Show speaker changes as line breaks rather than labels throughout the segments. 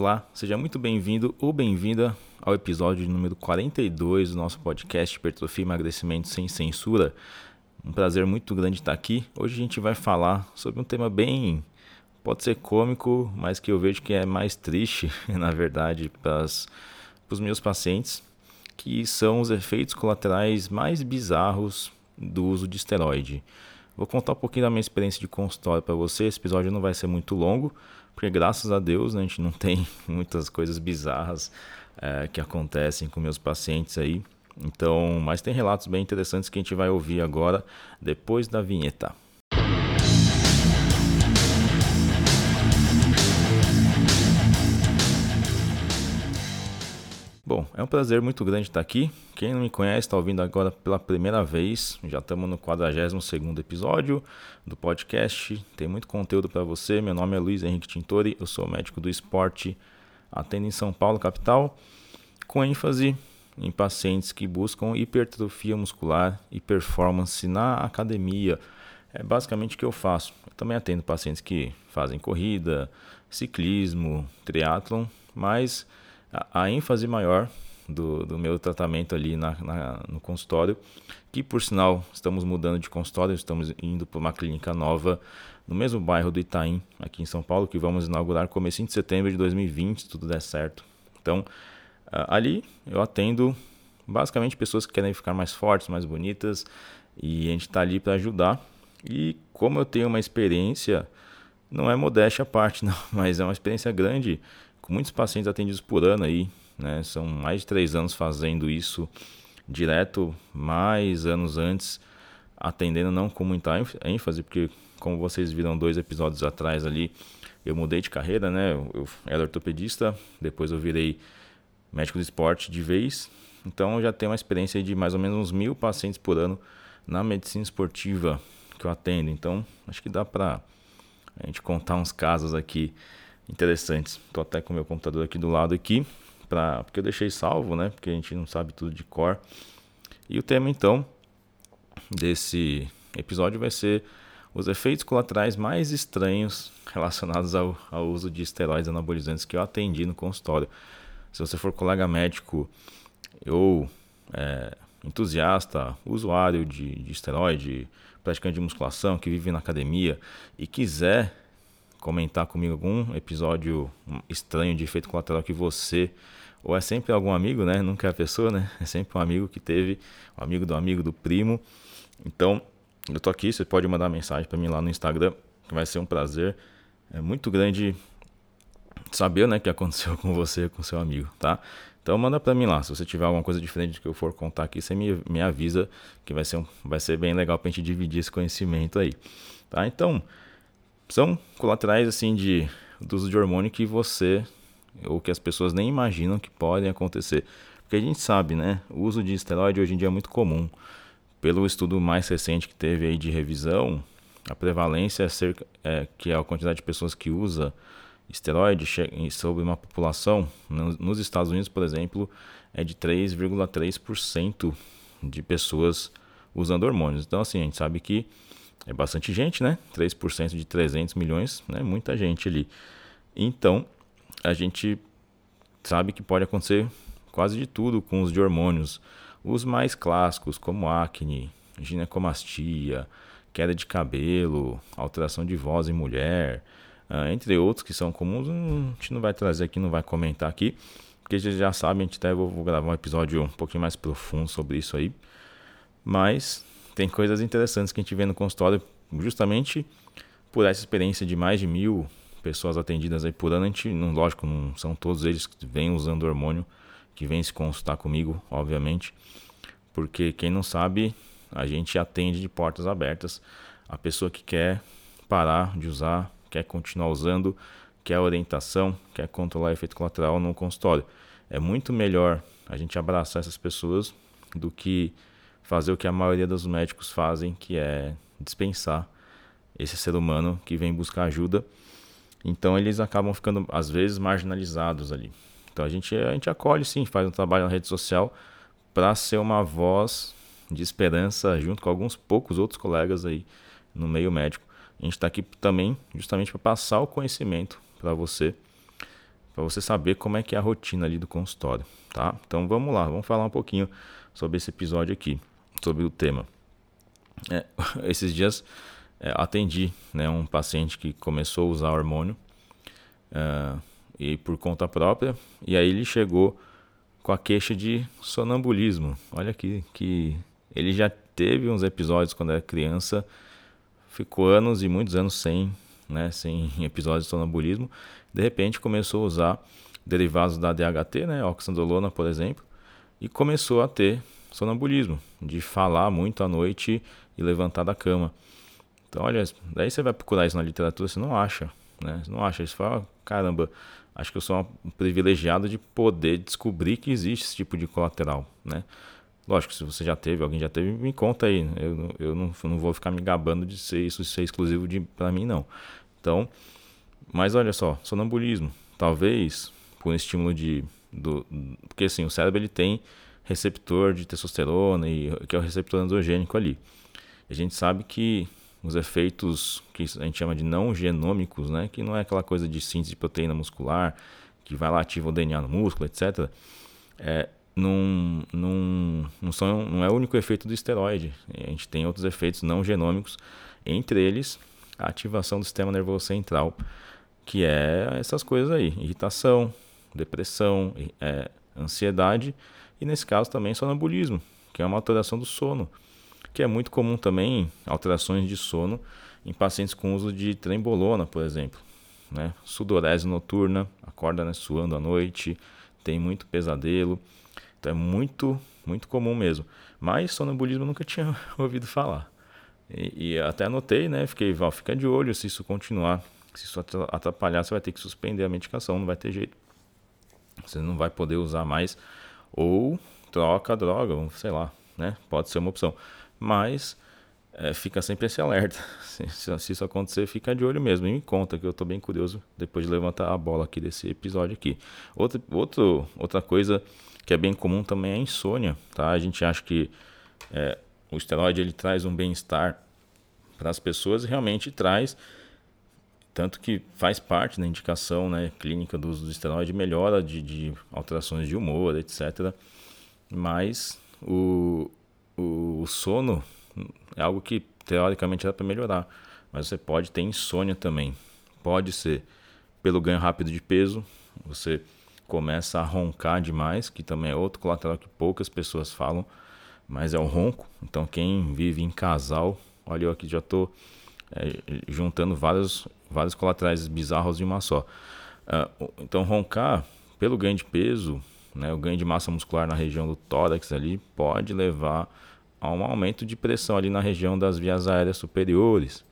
Olá, seja muito bem-vindo ou bem-vinda ao episódio número 42 do nosso podcast Hipertrofia e Emagrecimento Sem Censura. Um prazer muito grande estar aqui. Hoje a gente vai falar sobre um tema bem, pode ser cômico, mas que eu vejo que é mais triste, na verdade, para os meus pacientes, que são os efeitos colaterais mais bizarros do uso de esteroide. Vou contar um pouquinho da minha experiência de consultório para você. Esse episódio não vai ser muito longo, porque graças a Deus né, a gente não tem muitas coisas bizarras é, que acontecem com meus pacientes aí. Então, mas tem relatos bem interessantes que a gente vai ouvir agora depois da vinheta. Bom, é um prazer muito grande estar aqui. Quem não me conhece, está ouvindo agora pela primeira vez. Já estamos no 42 episódio do podcast. Tem muito conteúdo para você. Meu nome é Luiz Henrique Tintori, eu sou médico do esporte, atendo em São Paulo, capital, com ênfase em pacientes que buscam hipertrofia muscular e performance na academia. É basicamente o que eu faço. Eu também atendo pacientes que fazem corrida, ciclismo, triatlon, mas a, a ênfase maior do, do, meu tratamento ali na, na, no consultório, que por sinal estamos mudando de consultório, estamos indo para uma clínica nova no mesmo bairro do Itaim, aqui em São Paulo, que vamos inaugurar começo de setembro de 2020, se tudo der certo. Então, ali eu atendo basicamente pessoas que querem ficar mais fortes, mais bonitas, e a gente está ali para ajudar. E como eu tenho uma experiência, não é modéstia à parte, não, mas é uma experiência grande muitos pacientes atendidos por ano aí, né? São mais de três anos fazendo isso direto, mais anos antes, atendendo não com muita ênfase, porque como vocês viram dois episódios atrás ali, eu mudei de carreira, né? Eu era ortopedista, depois eu virei médico de esporte de vez, então eu já tenho uma experiência de mais ou menos uns mil pacientes por ano na medicina esportiva que eu atendo. Então acho que dá para a gente contar uns casos aqui interessantes. Estou até com o meu computador aqui do lado aqui, pra, porque eu deixei salvo, né? Porque a gente não sabe tudo de cor. E o tema então desse episódio vai ser os efeitos colaterais mais estranhos relacionados ao, ao uso de esteroides anabolizantes que eu atendi no consultório. Se você for colega médico ou é, entusiasta, usuário de, de esteroide, praticante de musculação, que vive na academia e quiser comentar comigo algum episódio estranho de efeito colateral que você ou é sempre algum amigo, né? Nunca é a pessoa, né? É sempre um amigo que teve, um amigo do amigo do primo. Então, eu tô aqui, você pode mandar mensagem para mim lá no Instagram, que vai ser um prazer. É muito grande saber, né, o que aconteceu com você, com seu amigo, tá? Então manda para mim lá, se você tiver alguma coisa diferente que eu for contar aqui, você me, me avisa que vai ser, um, vai ser bem legal pra gente dividir esse conhecimento aí, tá? Então, são colaterais assim de do uso de hormônio que você ou que as pessoas nem imaginam que podem acontecer. Porque a gente sabe, né? O uso de esteroide hoje em dia é muito comum. Pelo estudo mais recente que teve aí de revisão, a prevalência é cerca, é, que é a quantidade de pessoas que usa esteroide sobre uma população, nos Estados Unidos, por exemplo, é de 3,3% de pessoas usando hormônios. Então, assim, a gente sabe que é bastante gente, né? 3% de 300 milhões, né? Muita gente ali. Então, a gente sabe que pode acontecer quase de tudo com os de hormônios. Os mais clássicos, como acne, ginecomastia, queda de cabelo, alteração de voz em mulher, uh, entre outros que são comuns, a gente não vai trazer aqui, não vai comentar aqui, porque vocês já sabem, a gente até vou, vou gravar um episódio um pouquinho mais profundo sobre isso aí. Mas tem coisas interessantes que a gente vê no consultório, justamente por essa experiência de mais de mil pessoas atendidas aí por ano. A gente, não, lógico, não são todos eles que vêm usando hormônio, que vêm se consultar comigo, obviamente, porque quem não sabe, a gente atende de portas abertas a pessoa que quer parar de usar, quer continuar usando, quer orientação, quer controlar efeito colateral no consultório. É muito melhor a gente abraçar essas pessoas do que fazer o que a maioria dos médicos fazem, que é dispensar esse ser humano que vem buscar ajuda. Então eles acabam ficando às vezes marginalizados ali. Então a gente a gente acolhe sim, faz um trabalho na rede social para ser uma voz de esperança junto com alguns poucos outros colegas aí no meio médico. A gente está aqui também justamente para passar o conhecimento para você, para você saber como é que é a rotina ali do consultório, tá? Então vamos lá, vamos falar um pouquinho sobre esse episódio aqui, sobre o tema. É, esses dias é, atendi né, um paciente que começou a usar hormônio é, e por conta própria, e aí ele chegou com a queixa de sonambulismo. Olha aqui que ele já teve uns episódios quando era criança, ficou anos e muitos anos sem, né, sem episódios de sonambulismo. De repente começou a usar derivados da DHT, né, oxandrolona, por exemplo, e começou a ter sonambulismo, de falar muito à noite e levantar da cama. Então, olha, daí você vai procurar isso na literatura, você não acha, né? Você não acha, você fala, caramba, acho que eu sou um privilegiado de poder descobrir que existe esse tipo de colateral, né? Lógico, se você já teve, alguém já teve, me conta aí. Eu, eu não, não vou ficar me gabando de ser isso ser exclusivo para mim, não. Então, mas olha só, sonambulismo. Talvez por um estímulo de. Do, porque assim, o cérebro ele tem receptor de testosterona, e, que é o receptor androgênico ali. A gente sabe que os efeitos que a gente chama de não genômicos, né, que não é aquela coisa de síntese de proteína muscular, que vai lá ativa o DNA no músculo, etc. É, não, não, não, são, não é o único efeito do esteroide. A gente tem outros efeitos não genômicos, entre eles a ativação do sistema nervoso central, que é essas coisas aí: irritação, depressão, é, ansiedade e, nesse caso, também sonambulismo, que é uma alteração do sono que é muito comum também alterações de sono em pacientes com uso de trembolona, por exemplo. Né? Sudorese noturna, acorda né, suando à noite, tem muito pesadelo. Então é muito, muito comum mesmo. Mas sonambulismo eu nunca tinha ouvido falar. E, e até anotei, né? Fiquei, Val, fica de olho se isso continuar. Se isso atrapalhar, você vai ter que suspender a medicação, não vai ter jeito. Você não vai poder usar mais. Ou troca droga, sei lá, né? Pode ser uma opção mas é, fica sempre esse alerta. Se, se, isso acontecer, fica de olho mesmo. E me conta que eu estou bem curioso depois de levantar a bola aqui desse episódio aqui. Outra, outro, outra coisa que é bem comum também é a insônia. Tá? A gente acha que é, o esteroide ele traz um bem-estar para as pessoas e realmente traz. Tanto que faz parte da indicação né, clínica do uso do esteroide, melhora de, de alterações de humor, etc. Mas o, o, sono é algo que teoricamente dá para melhorar, mas você pode ter insônia também. Pode ser pelo ganho rápido de peso, você começa a roncar demais, que também é outro colateral que poucas pessoas falam, mas é o ronco. Então quem vive em casal, olha eu aqui já estou é, juntando vários, vários colaterais bizarros em uma só. Uh, então roncar pelo ganho de peso, né, o ganho de massa muscular na região do tórax ali pode levar a um aumento de pressão ali na região das vias aéreas superiores.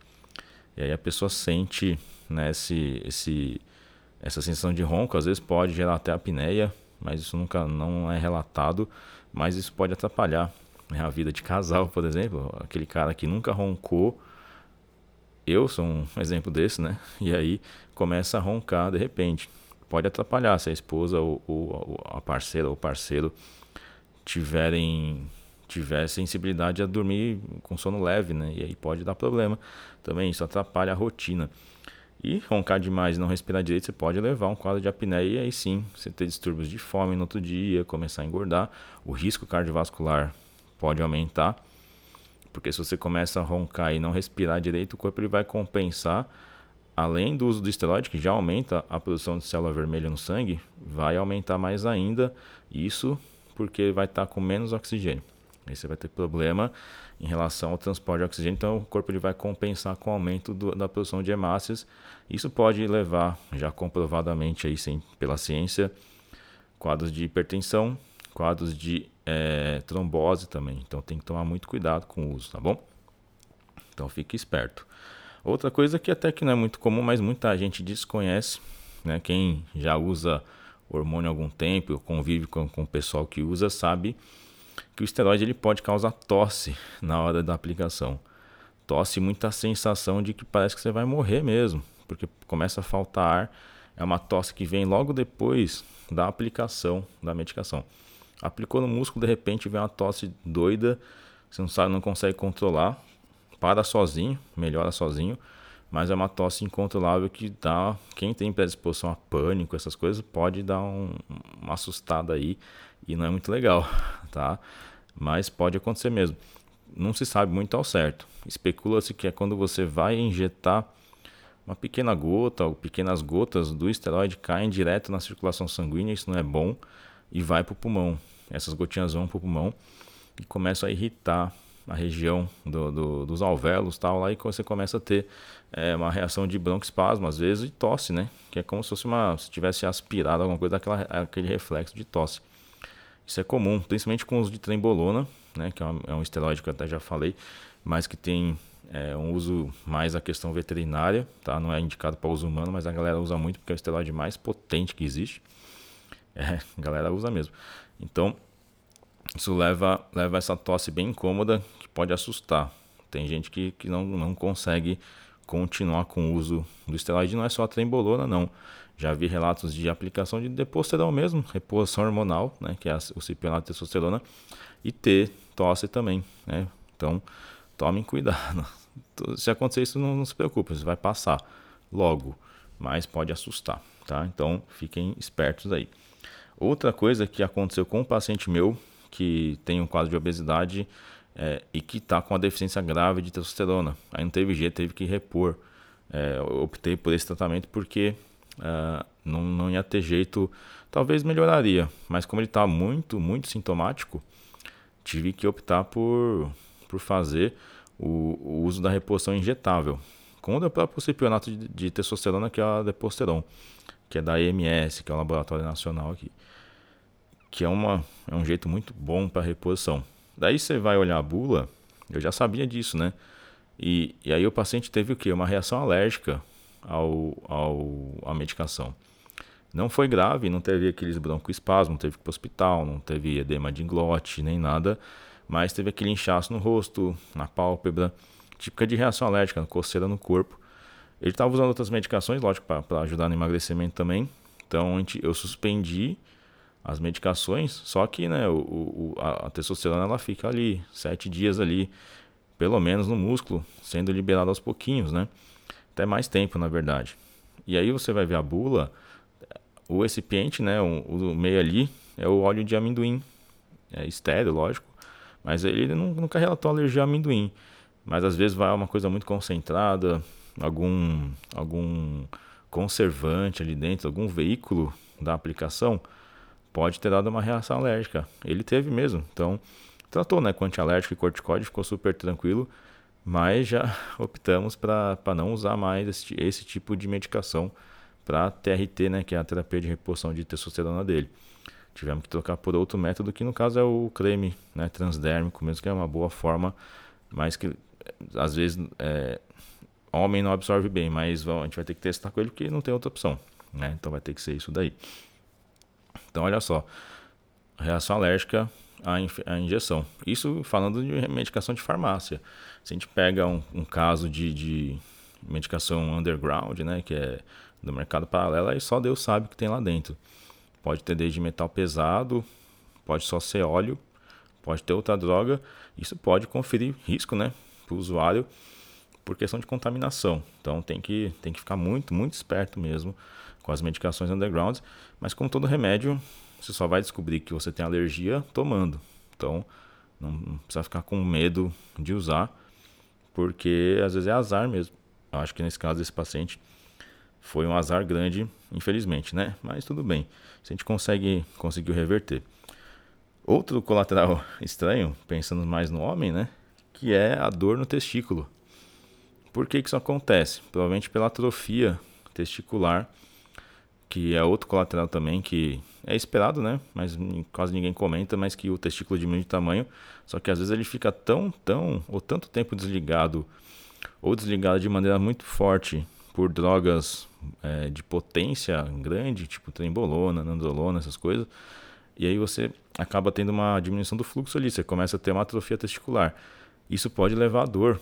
E aí a pessoa sente né, esse, esse, essa sensação de ronco, às vezes pode gerar até apneia, mas isso nunca não é relatado, mas isso pode atrapalhar né, a vida de casal, por exemplo. Aquele cara que nunca roncou, eu sou um exemplo desse, né? E aí começa a roncar de repente. Pode atrapalhar se a esposa ou, ou a parceira ou parceiro tiverem tiver sensibilidade a dormir com sono leve, né? E aí pode dar problema também, isso atrapalha a rotina. E roncar demais e não respirar direito, você pode levar um quadro de apneia e aí sim, você ter distúrbios de fome no outro dia, começar a engordar, o risco cardiovascular pode aumentar, porque se você começa a roncar e não respirar direito, o corpo ele vai compensar, além do uso do esteroide, que já aumenta a produção de célula vermelha no sangue, vai aumentar mais ainda, isso porque vai estar com menos oxigênio. Aí você vai ter problema em relação ao transporte de oxigênio, então o corpo ele vai compensar com o aumento do, da produção de hemácias. Isso pode levar, já comprovadamente aí sim, pela ciência, quadros de hipertensão, quadros de é, trombose também. Então tem que tomar muito cuidado com o uso, tá bom? Então fique esperto. Outra coisa que até que não é muito comum, mas muita gente desconhece, né? Quem já usa hormônio há algum tempo, convive com, com o pessoal que usa, sabe que o esteroide ele pode causar tosse na hora da aplicação. Tosse, muita sensação de que parece que você vai morrer mesmo, porque começa a faltar ar. É uma tosse que vem logo depois da aplicação da medicação. Aplicou no músculo, de repente vem uma tosse doida, você não sabe, não consegue controlar, para sozinho, melhora sozinho, mas é uma tosse incontrolável que dá. Quem tem predisposição a pânico, essas coisas, pode dar um, uma assustada aí e não é muito legal, tá? Mas pode acontecer mesmo. Não se sabe muito ao certo. Especula-se que é quando você vai injetar uma pequena gota ou pequenas gotas do esteroide caem direto na circulação sanguínea, isso não é bom, e vai para o pulmão. Essas gotinhas vão para o pulmão e começam a irritar a região do, do, dos alvéolos tal, lá e você começa a ter é, uma reação de broncoespasmo, às vezes, e tosse, né? Que é como se fosse uma. se tivesse aspirado alguma coisa daquela, aquele reflexo de tosse. Isso é comum, principalmente com o uso de trembolona, né? Que é um, é um esteroide que eu até já falei, mas que tem é, um uso mais a questão veterinária, tá? Não é indicado para uso humano, mas a galera usa muito porque é o esteroide mais potente que existe. É, a galera usa mesmo. Então, isso leva, leva essa tosse bem incômoda que pode assustar. Tem gente que, que não, não consegue continuar com o uso do esteroide, não é só a trembolona, não. Já vi relatos de aplicação de deposterol mesmo, reposição hormonal, né, que é o cipionato de testosterona, e ter tosse também. Né? Então, tomem cuidado. Se acontecer isso, não, não se preocupe, você vai passar logo, mas pode assustar. Tá? Então, fiquem espertos aí. Outra coisa que aconteceu com um paciente meu que tem um quadro de obesidade é, e que está com uma deficiência grave de testosterona. Aí não teve jeito, teve que repor. É, optei por esse tratamento porque é, não, não ia ter jeito. Talvez melhoraria, mas como ele está muito, muito sintomático, tive que optar por, por fazer o, o uso da reposição injetável com o próprio cipionato de, de testosterona, que é a Deposteron, que é da EMS, que é o Laboratório Nacional aqui que é, uma, é um jeito muito bom para reposição. Daí você vai olhar a bula, eu já sabia disso, né? E, e aí o paciente teve o quê? Uma reação alérgica ao, ao, à medicação. Não foi grave, não teve aqueles broncoespasmos, não teve que ir para o hospital, não teve edema de glote, nem nada, mas teve aquele inchaço no rosto, na pálpebra, típica de reação alérgica, coceira no corpo. Ele estava usando outras medicações, lógico, para ajudar no emagrecimento também. Então eu suspendi as medicações, só que né, o, o, a, testosterona ela fica ali, sete dias ali, pelo menos no músculo, sendo liberada aos pouquinhos, né? Até mais tempo, na verdade. E aí você vai ver a bula, o recipiente, né, o, o meio ali, é o óleo de amendoim. É estéreo, lógico, mas ele nunca relatou alergia a amendoim. Mas às vezes vai uma coisa muito concentrada, algum, algum conservante ali dentro, algum veículo da aplicação, pode ter dado uma reação alérgica. Ele teve mesmo. Então, tratou né, com antialérgico e corticóide, ficou super tranquilo, mas já optamos para não usar mais esse, esse tipo de medicação para TRT, né, que é a terapia de reposição de testosterona dele. Tivemos que trocar por outro método, que no caso é o creme né, transdérmico, mesmo que é uma boa forma, mas que às vezes é, homem não absorve bem, mas a gente vai ter que testar com ele porque não tem outra opção. Né? Então vai ter que ser isso daí. Então, olha só, reação alérgica à, à injeção. Isso falando de medicação de farmácia. Se a gente pega um, um caso de, de, medicação underground, né, que é do mercado paralelo, aí só Deus sabe o que tem lá dentro. Pode ter desde metal pesado, pode só ser óleo, pode ter outra droga. Isso pode conferir risco, né, para o usuário por questão de contaminação. Então tem que, tem que ficar muito, muito esperto mesmo com as medicações underground, mas como todo remédio, você só vai descobrir que você tem alergia tomando. Então, não precisa ficar com medo de usar, porque às vezes é azar mesmo. Eu acho que nesse caso desse paciente foi um azar grande, infelizmente, né? Mas tudo bem. Se a gente consegue conseguiu reverter. Outro colateral estranho, pensando mais no homem, né? Que é a dor no testículo. Por que, isso acontece? Provavelmente pela atrofia testicular que é outro colateral também que é esperado, né? Mas quase ninguém comenta, mas que o testículo diminui de tamanho, só que às vezes ele fica tão, tão ou tanto tempo desligado ou desligado de maneira muito forte por drogas é, de potência grande, tipo trembolona, nandrolona, essas coisas, e aí você acaba tendo uma diminuição do fluxo ali, você começa a ter uma atrofia testicular. Isso pode levar a dor,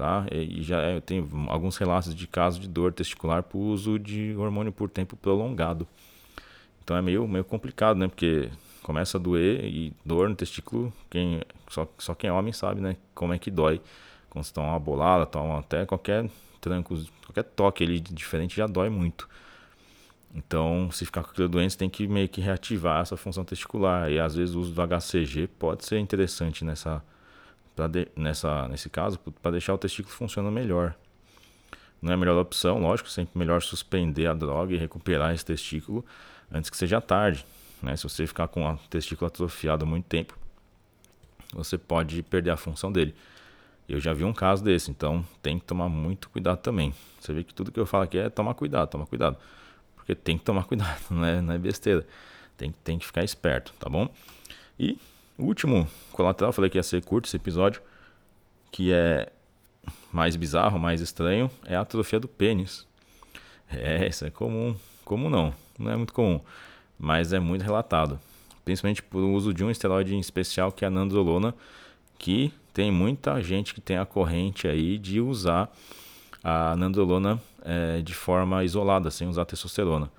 tá? E já é, tem alguns relatos de casos de dor testicular por uso de hormônio por tempo prolongado. Então é meio, meio complicado, né? Porque começa a doer e dor no testículo, quem, só, só quem é homem sabe, né? Como é que dói. Quando você toma uma bolada, toma até qualquer trancos, qualquer toque ali diferente já dói muito. Então, se ficar com aquilo doente, tem que meio que reativar essa função testicular. E às vezes o uso do HCG pode ser interessante nessa, de, nessa nesse caso, para deixar o testículo funcionando melhor. Não é a melhor opção, lógico, sempre melhor suspender a droga e recuperar esse testículo antes que seja tarde. Né? Se você ficar com o testículo atrofiado há muito tempo, você pode perder a função dele. Eu já vi um caso desse, então tem que tomar muito cuidado também. Você vê que tudo que eu falo aqui é tomar cuidado, tomar cuidado. Porque tem que tomar cuidado, não é, não é besteira. Tem, tem que ficar esperto, tá bom? E o último colateral, falei que ia ser curto esse episódio, que é mais bizarro, mais estranho, é a atrofia do pênis. É, isso é comum. Comum não, não é muito comum, mas é muito relatado. Principalmente por uso de um esteroide em especial, que é a nandrolona, que tem muita gente que tem a corrente aí de usar a nandrolona é, de forma isolada, sem usar testosterona.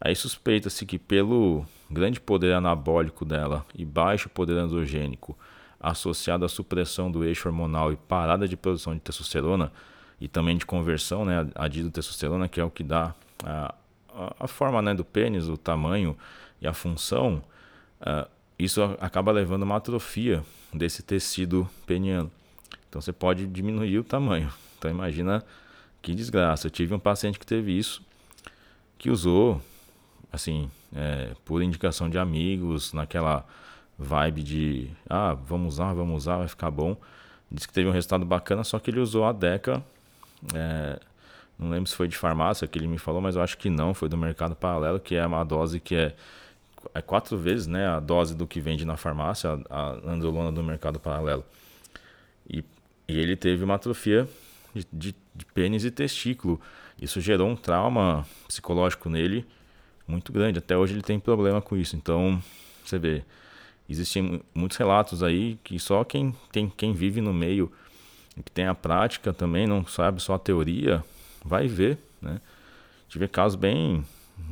Aí suspeita-se que pelo grande poder anabólico dela e baixo poder androgênico, associado à supressão do eixo hormonal e parada de produção de testosterona e também de conversão, né, a testosterona, que é o que dá a, a, forma né, do pênis, o tamanho e a função, uh, isso acaba levando a uma atrofia desse tecido peniano. Então você pode diminuir o tamanho. Então imagina que desgraça. Eu tive um paciente que teve isso, que usou, assim, é, por indicação de amigos, naquela vibe de, ah, vamos usar, vamos usar, vai ficar bom. Disse que teve um resultado bacana, só que ele usou a Deca, é, não lembro se foi de farmácia que ele me falou, mas eu acho que não, foi do mercado paralelo, que é uma dose que é, é quatro vezes né, a dose do que vende na farmácia, a, a androlona do mercado paralelo. E, e ele teve uma atrofia de, de, de pênis e testículo. Isso gerou um trauma psicológico nele muito grande. Até hoje ele tem problema com isso. Então, você vê, existem muitos relatos aí que só quem, tem, quem vive no meio, que tem a prática também, não sabe só a teoria, vai ver. Né? Tive casos bem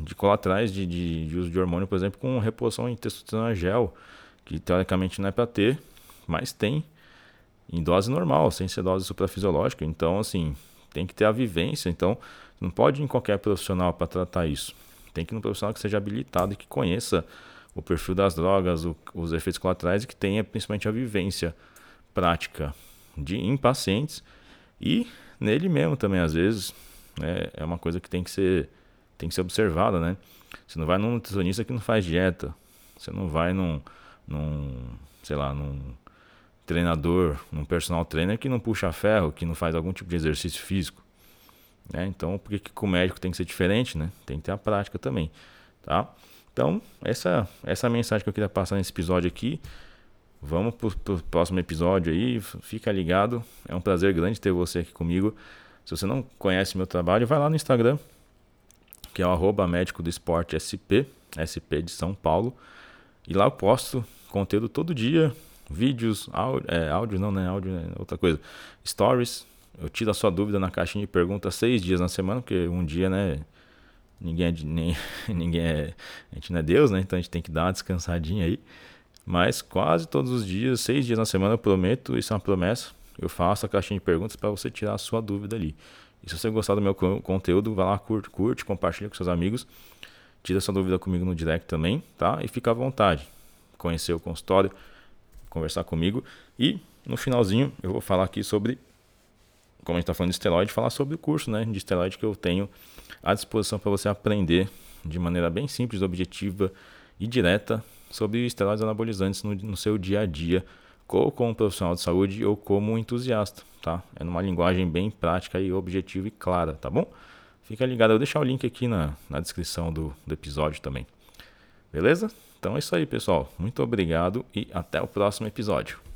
de colaterais de, de, de uso de hormônio, por exemplo, com reposição em testosterona gel, que teoricamente não é para ter, mas tem em dose normal, sem ser dose suprafisiológica. Então, assim, tem que ter a vivência. Então, não pode ir em qualquer profissional para tratar isso. Tem que ir num profissional que seja habilitado e que conheça o perfil das drogas, o, os efeitos colaterais e que tenha principalmente a vivência prática de, em pacientes e nele mesmo também, às vezes. É, é uma coisa que tem que ser, tem que ser observada, né? Você não vai num nutricionista que não faz dieta. Você não vai num, num sei lá, num treinador, um personal trainer que não puxa ferro, que não faz algum tipo de exercício físico. Né? Então, por que, que com o médico tem que ser diferente? Né? Tem que ter a prática também. Tá? Então, essa, essa é mensagem que eu queria passar nesse episódio aqui. Vamos para o próximo episódio aí. Fica ligado. É um prazer grande ter você aqui comigo. Se você não conhece meu trabalho, vai lá no Instagram, que é o arroba médico do esporte SP, SP de São Paulo. E lá eu posto conteúdo todo dia, vídeos, áudio, é, áudio não, né? Áudio é outra coisa. Stories. Eu tiro a sua dúvida na caixinha de perguntas seis dias na semana, porque um dia, né? Ninguém é, nem, ninguém é, a gente não é Deus, né? Então a gente tem que dar uma descansadinha aí. Mas quase todos os dias, seis dias na semana, eu prometo, isso é uma promessa. Eu faço a caixinha de perguntas para você tirar a sua dúvida ali. E se você gostar do meu conteúdo, vai lá, curte, curte, compartilha com seus amigos. Tira sua dúvida comigo no direct também, tá? E fica à vontade. Conhecer o consultório conversar comigo. E no finalzinho eu vou falar aqui sobre, como a gente está falando de esteroide, falar sobre o curso né, de esteroide que eu tenho à disposição para você aprender de maneira bem simples, objetiva e direta sobre esteroides anabolizantes no, no seu dia a dia, ou como profissional de saúde ou como entusiasta, tá? É numa linguagem bem prática e objetiva e clara, tá bom? Fica ligado, eu vou deixar o link aqui na, na descrição do, do episódio também. Beleza? Então é isso aí, pessoal. Muito obrigado e até o próximo episódio.